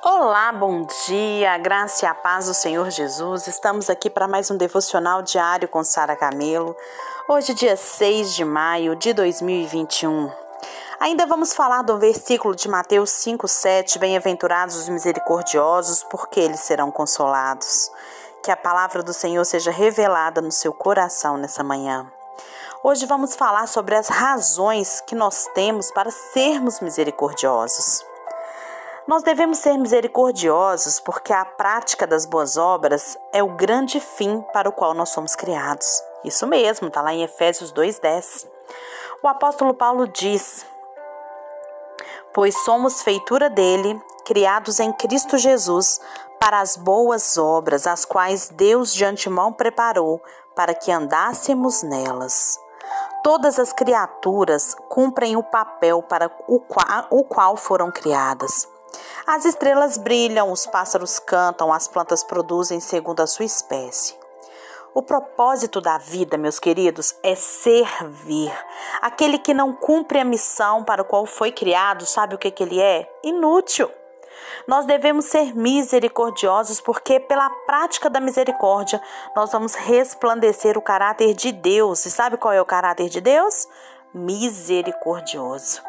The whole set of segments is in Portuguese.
Olá, bom dia, graça e a paz do Senhor Jesus. Estamos aqui para mais um devocional diário com Sara Camelo. Hoje, dia 6 de maio de 2021. Ainda vamos falar do versículo de Mateus 5:7, bem-aventurados os misericordiosos, porque eles serão consolados. Que a palavra do Senhor seja revelada no seu coração nessa manhã. Hoje vamos falar sobre as razões que nós temos para sermos misericordiosos. Nós devemos ser misericordiosos porque a prática das boas obras é o grande fim para o qual nós somos criados. Isso mesmo, está lá em Efésios 2,10. O apóstolo Paulo diz: Pois somos feitura dele, criados em Cristo Jesus, para as boas obras, as quais Deus de antemão preparou para que andássemos nelas. Todas as criaturas cumprem o papel para o qual, o qual foram criadas. As estrelas brilham, os pássaros cantam, as plantas produzem segundo a sua espécie. O propósito da vida, meus queridos, é servir. Aquele que não cumpre a missão para a qual foi criado, sabe o que, que ele é? Inútil. Nós devemos ser misericordiosos porque, pela prática da misericórdia, nós vamos resplandecer o caráter de Deus. E sabe qual é o caráter de Deus? Misericordioso.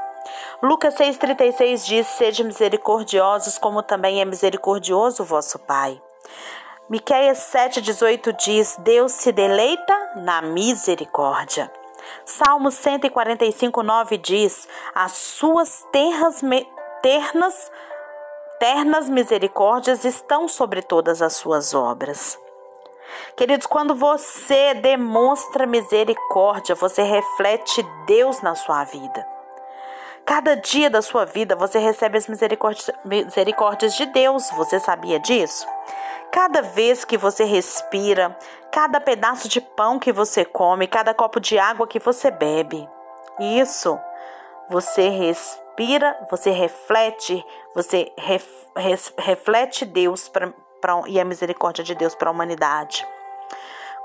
Lucas 6,36 diz: Sede misericordiosos, como também é misericordioso o vosso Pai. Miqueias 7,18 diz: Deus se deleita na misericórdia. Salmo 145, 9 diz: As suas terras, ternas, ternas misericórdias estão sobre todas as suas obras. Queridos, quando você demonstra misericórdia, você reflete Deus na sua vida. Cada dia da sua vida você recebe as misericórdias, de Deus. Você sabia disso? Cada vez que você respira, cada pedaço de pão que você come, cada copo de água que você bebe. Isso. Você respira, você reflete, você ref, res, reflete Deus pra, pra, e a misericórdia de Deus para a humanidade.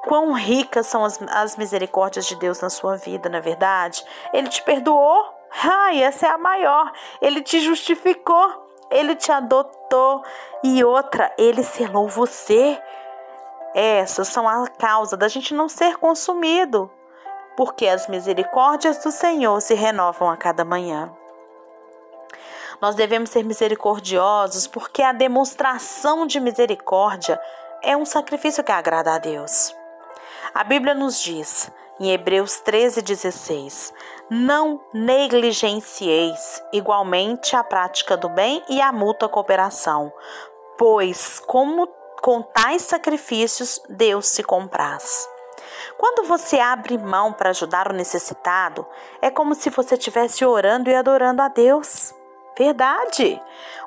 Quão ricas são as, as misericórdias de Deus na sua vida, na é verdade? Ele te perdoou Ai, essa é a maior. Ele te justificou, ele te adotou e outra, ele selou você. Essas são a causa da gente não ser consumido, porque as misericórdias do Senhor se renovam a cada manhã. Nós devemos ser misericordiosos porque a demonstração de misericórdia é um sacrifício que agrada a Deus. A Bíblia nos diz: em Hebreus 13,16: Não negligencieis igualmente a prática do bem e a mútua cooperação, pois, como com tais sacrifícios, Deus se compraz. Quando você abre mão para ajudar o necessitado, é como se você estivesse orando e adorando a Deus. Verdade!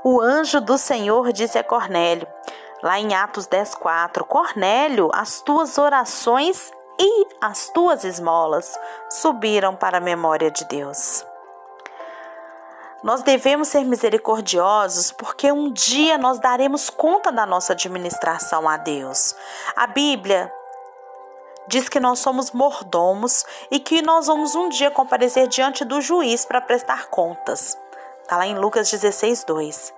O anjo do Senhor disse a Cornélio, lá em Atos 10,4: Cornélio, as tuas orações e as tuas esmolas subiram para a memória de Deus. Nós devemos ser misericordiosos porque um dia nós daremos conta da nossa administração a Deus. A Bíblia diz que nós somos mordomos e que nós vamos um dia comparecer diante do juiz para prestar contas. Está lá em Lucas 16, 2.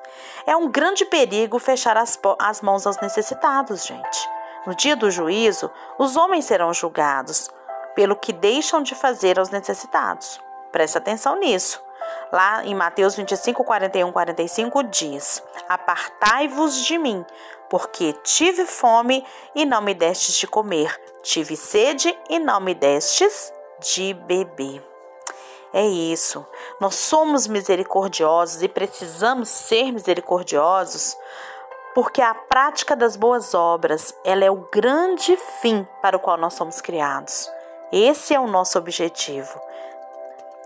É um grande perigo fechar as, as mãos aos necessitados, gente. No dia do juízo, os homens serão julgados pelo que deixam de fazer aos necessitados. Preste atenção nisso. Lá em Mateus 25, 41, 45 diz: Apartai-vos de mim, porque tive fome e não me destes de comer, tive sede e não me destes de beber. É isso. Nós somos misericordiosos e precisamos ser misericordiosos porque a prática das boas obras, ela é o grande fim para o qual nós somos criados. Esse é o nosso objetivo.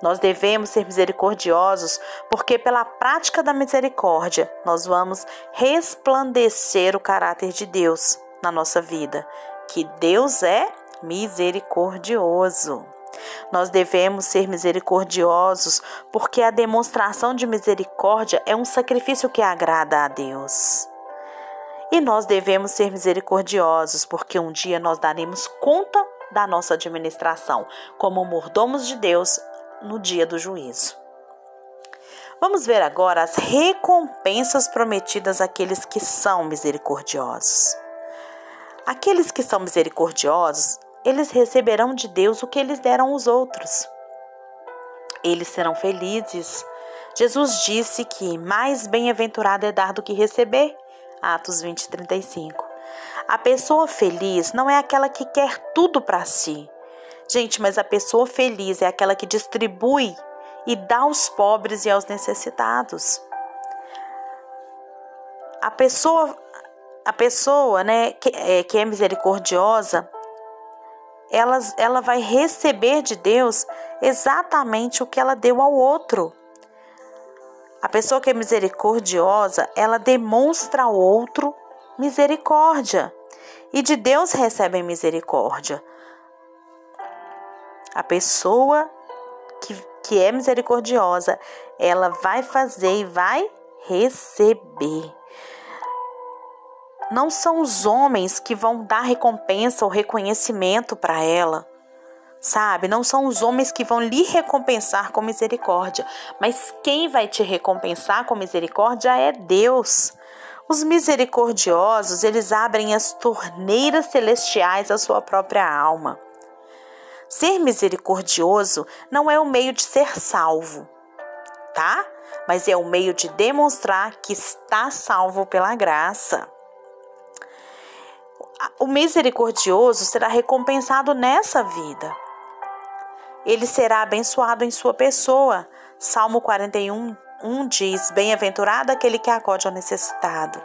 Nós devemos ser misericordiosos, porque pela prática da misericórdia nós vamos resplandecer o caráter de Deus na nossa vida, que Deus é misericordioso. Nós devemos ser misericordiosos, porque a demonstração de misericórdia é um sacrifício que agrada a Deus. E nós devemos ser misericordiosos, porque um dia nós daremos conta da nossa administração como mordomos de Deus no dia do juízo. Vamos ver agora as recompensas prometidas àqueles que são misericordiosos. Aqueles que são misericordiosos, eles receberão de Deus o que eles deram aos outros. Eles serão felizes. Jesus disse que mais bem-aventurado é dar do que receber. Atos 20, 35. A pessoa feliz não é aquela que quer tudo para si. Gente, mas a pessoa feliz é aquela que distribui e dá aos pobres e aos necessitados. A pessoa, a pessoa, né, que é, que é misericordiosa, ela, ela vai receber de Deus exatamente o que ela deu ao outro. A pessoa que é misericordiosa, ela demonstra ao outro misericórdia. E de Deus recebe misericórdia. A pessoa que, que é misericordiosa, ela vai fazer e vai receber. Não são os homens que vão dar recompensa ou reconhecimento para ela sabe? Não são os homens que vão lhe recompensar com misericórdia, mas quem vai te recompensar com misericórdia é Deus. Os misericordiosos, eles abrem as torneiras celestiais à sua própria alma. Ser misericordioso não é o meio de ser salvo, tá? Mas é o meio de demonstrar que está salvo pela graça. O misericordioso será recompensado nessa vida ele será abençoado em sua pessoa. Salmo 41, 1 diz: Bem-aventurado aquele que acode ao necessitado.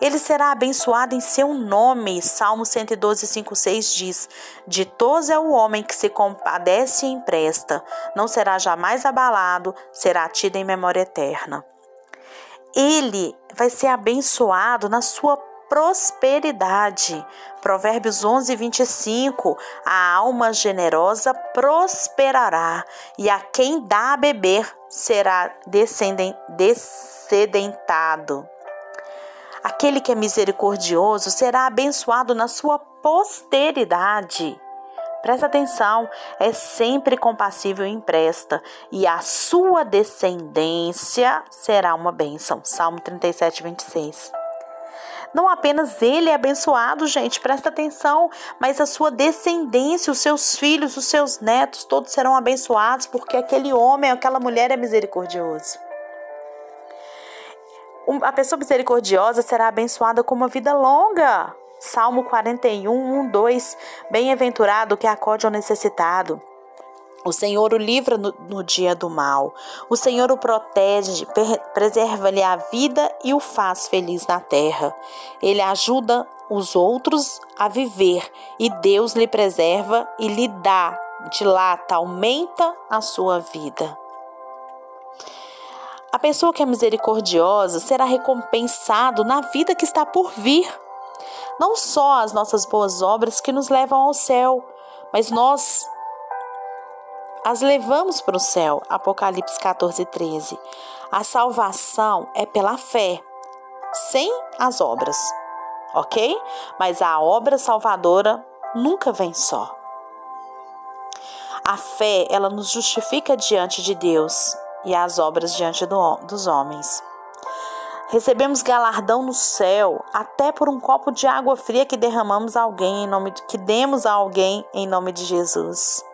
Ele será abençoado em seu nome. Salmo 112, 5, 6 diz: Ditoso é o homem que se compadece e empresta, não será jamais abalado, será tido em memória eterna. Ele vai ser abençoado na sua prosperidade. Provérbios 11, 25. A alma generosa prosperará, e a quem dá a beber será descedentado. Aquele que é misericordioso será abençoado na sua posteridade. Presta atenção, é sempre compassível e empresta, e a sua descendência será uma bênção. Salmo 37, 26. Não apenas ele é abençoado, gente, presta atenção, mas a sua descendência, os seus filhos, os seus netos, todos serão abençoados, porque aquele homem, aquela mulher é misericordioso. A pessoa misericordiosa será abençoada com uma vida longa. Salmo 41, 1, 2. Bem-aventurado que acode ao necessitado. O Senhor o livra no, no, dia do mal. O Senhor o protege, preserva-lhe a vida e o faz feliz na terra. Ele ajuda os outros a viver e Deus lhe preserva e lhe dá, dilata, aumenta a sua vida. A pessoa que é misericordiosa será recompensado na vida que está por vir. Não só as nossas boas obras que nos levam ao céu, mas nós as levamos para o céu. Apocalipse 14, 13. A salvação é pela fé, sem as obras, ok? Mas a obra salvadora nunca vem só. A fé, ela nos justifica diante de Deus e as obras diante do, dos homens. Recebemos galardão no céu, até por um copo de água fria que derramamos a alguém em nome que demos a alguém em nome de Jesus.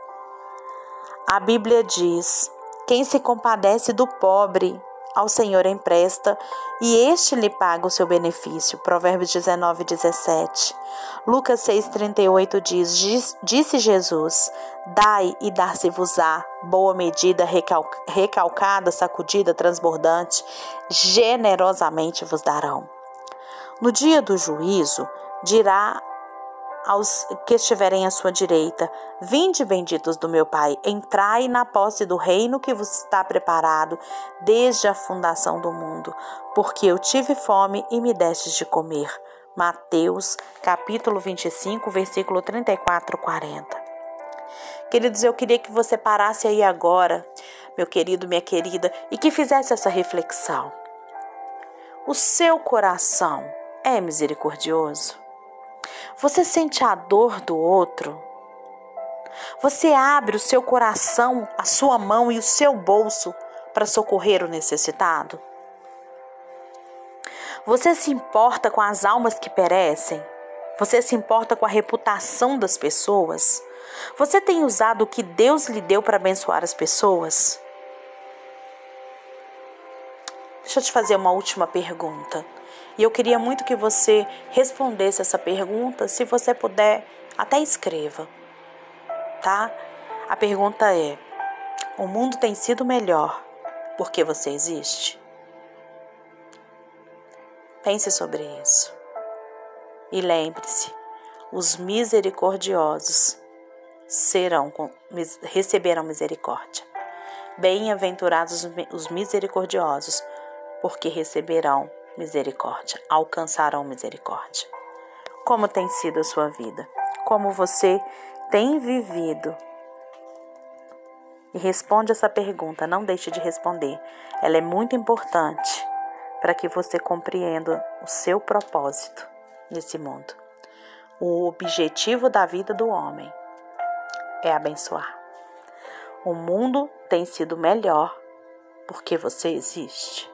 A Bíblia diz: Quem se compadece do pobre, ao Senhor empresta, e este lhe paga o seu benefício. Provérbios 19, 17. Lucas 6, 38 diz: Disse Jesus: Dai e dar-se-vos-á, boa medida, recalcada, sacudida, transbordante, generosamente vos darão. No dia do juízo, dirá aos que estiverem à sua direita: Vinde, benditos do meu Pai, entrai na posse do reino que vos está preparado desde a fundação do mundo, porque eu tive fome e me destes de comer. Mateus, capítulo 25, versículo 34, 40. Queridos, eu queria que você parasse aí agora, meu querido, minha querida, e que fizesse essa reflexão. O seu coração é misericordioso? Você sente a dor do outro? Você abre o seu coração, a sua mão e o seu bolso para socorrer o necessitado? Você se importa com as almas que perecem? Você se importa com a reputação das pessoas? Você tem usado o que Deus lhe deu para abençoar as pessoas? Deixa eu te fazer uma última pergunta. E eu queria muito que você respondesse essa pergunta. Se você puder, até escreva, tá? A pergunta é: o mundo tem sido melhor porque você existe? Pense sobre isso. E lembre-se: os misericordiosos serão receberão misericórdia. Bem-aventurados os misericordiosos, porque receberão misericórdia, alcançarão misericórdia. Como tem sido a sua vida? Como você tem vivido? E responde essa pergunta, não deixe de responder. Ela é muito importante para que você compreenda o seu propósito nesse mundo. O objetivo da vida do homem é abençoar. O mundo tem sido melhor porque você existe.